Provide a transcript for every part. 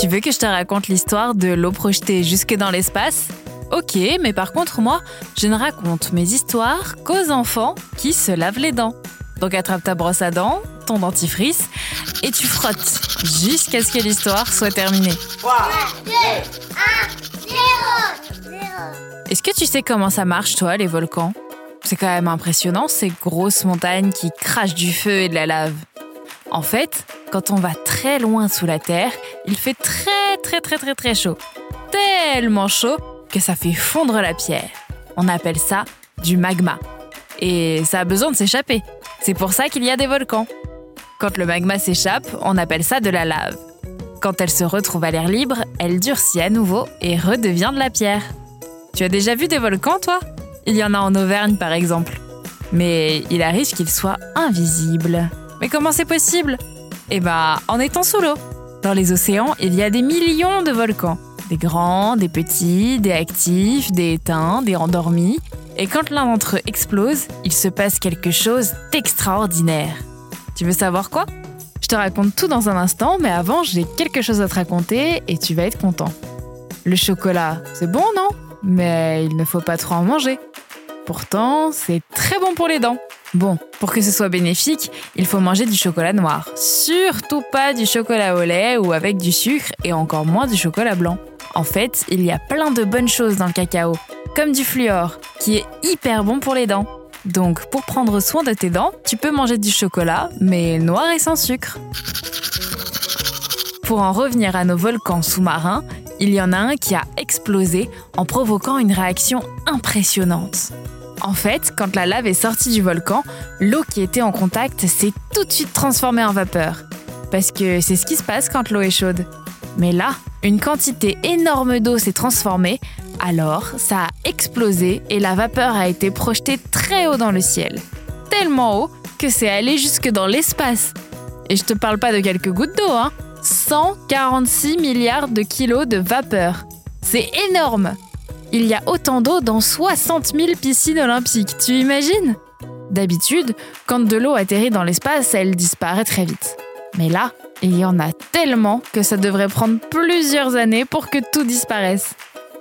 Tu veux que je te raconte l'histoire de l'eau projetée jusque dans l'espace? Ok, mais par contre, moi, je ne raconte mes histoires qu'aux enfants qui se lavent les dents. Donc attrape ta brosse à dents, ton dentifrice, et tu frottes jusqu'à ce que l'histoire soit terminée. 3, 2, 1, 0, 0. Est-ce que tu sais comment ça marche, toi, les volcans? C'est quand même impressionnant, ces grosses montagnes qui crachent du feu et de la lave. En fait, quand on va très loin sous la Terre, il fait très très très très très chaud. Tellement chaud que ça fait fondre la pierre. On appelle ça du magma. Et ça a besoin de s'échapper. C'est pour ça qu'il y a des volcans. Quand le magma s'échappe, on appelle ça de la lave. Quand elle se retrouve à l'air libre, elle durcit à nouveau et redevient de la pierre. Tu as déjà vu des volcans, toi? Il y en a en Auvergne, par exemple. Mais il arrive qu'ils soient invisibles. Mais comment c'est possible? Eh ben, en étant sous l'eau. Dans les océans, il y a des millions de volcans. Des grands, des petits, des actifs, des éteints, des endormis. Et quand l'un d'entre eux explose, il se passe quelque chose d'extraordinaire. Tu veux savoir quoi? Je te raconte tout dans un instant, mais avant, j'ai quelque chose à te raconter et tu vas être content. Le chocolat, c'est bon, non? Mais il ne faut pas trop en manger. Pourtant, c'est très bon pour les dents. Bon, pour que ce soit bénéfique, il faut manger du chocolat noir. Surtout pas du chocolat au lait ou avec du sucre et encore moins du chocolat blanc. En fait, il y a plein de bonnes choses dans le cacao, comme du fluor, qui est hyper bon pour les dents. Donc, pour prendre soin de tes dents, tu peux manger du chocolat, mais noir et sans sucre. Pour en revenir à nos volcans sous-marins, il y en a un qui a explosé en provoquant une réaction impressionnante. En fait, quand la lave est sortie du volcan, l'eau qui était en contact s'est tout de suite transformée en vapeur. Parce que c'est ce qui se passe quand l'eau est chaude. Mais là, une quantité énorme d'eau s'est transformée, alors ça a explosé et la vapeur a été projetée très haut dans le ciel. Tellement haut que c'est allé jusque dans l'espace. Et je te parle pas de quelques gouttes d'eau, hein 146 milliards de kilos de vapeur. C'est énorme Il y a autant d'eau dans 60 000 piscines olympiques, tu imagines? D'habitude, quand de l'eau atterrit dans l'espace, elle disparaît très vite. Mais là, il y en a tellement que ça devrait prendre plusieurs années pour que tout disparaisse.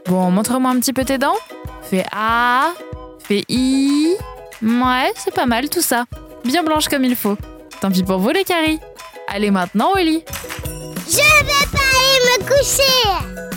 Bon, montre-moi un petit peu tes dents. Fais A, fais I. Ouais, c'est pas mal tout ça. Bien blanche comme il faut. Tant pis pour vous les caries. Allez maintenant au lit. Je vais pas aller me coucher.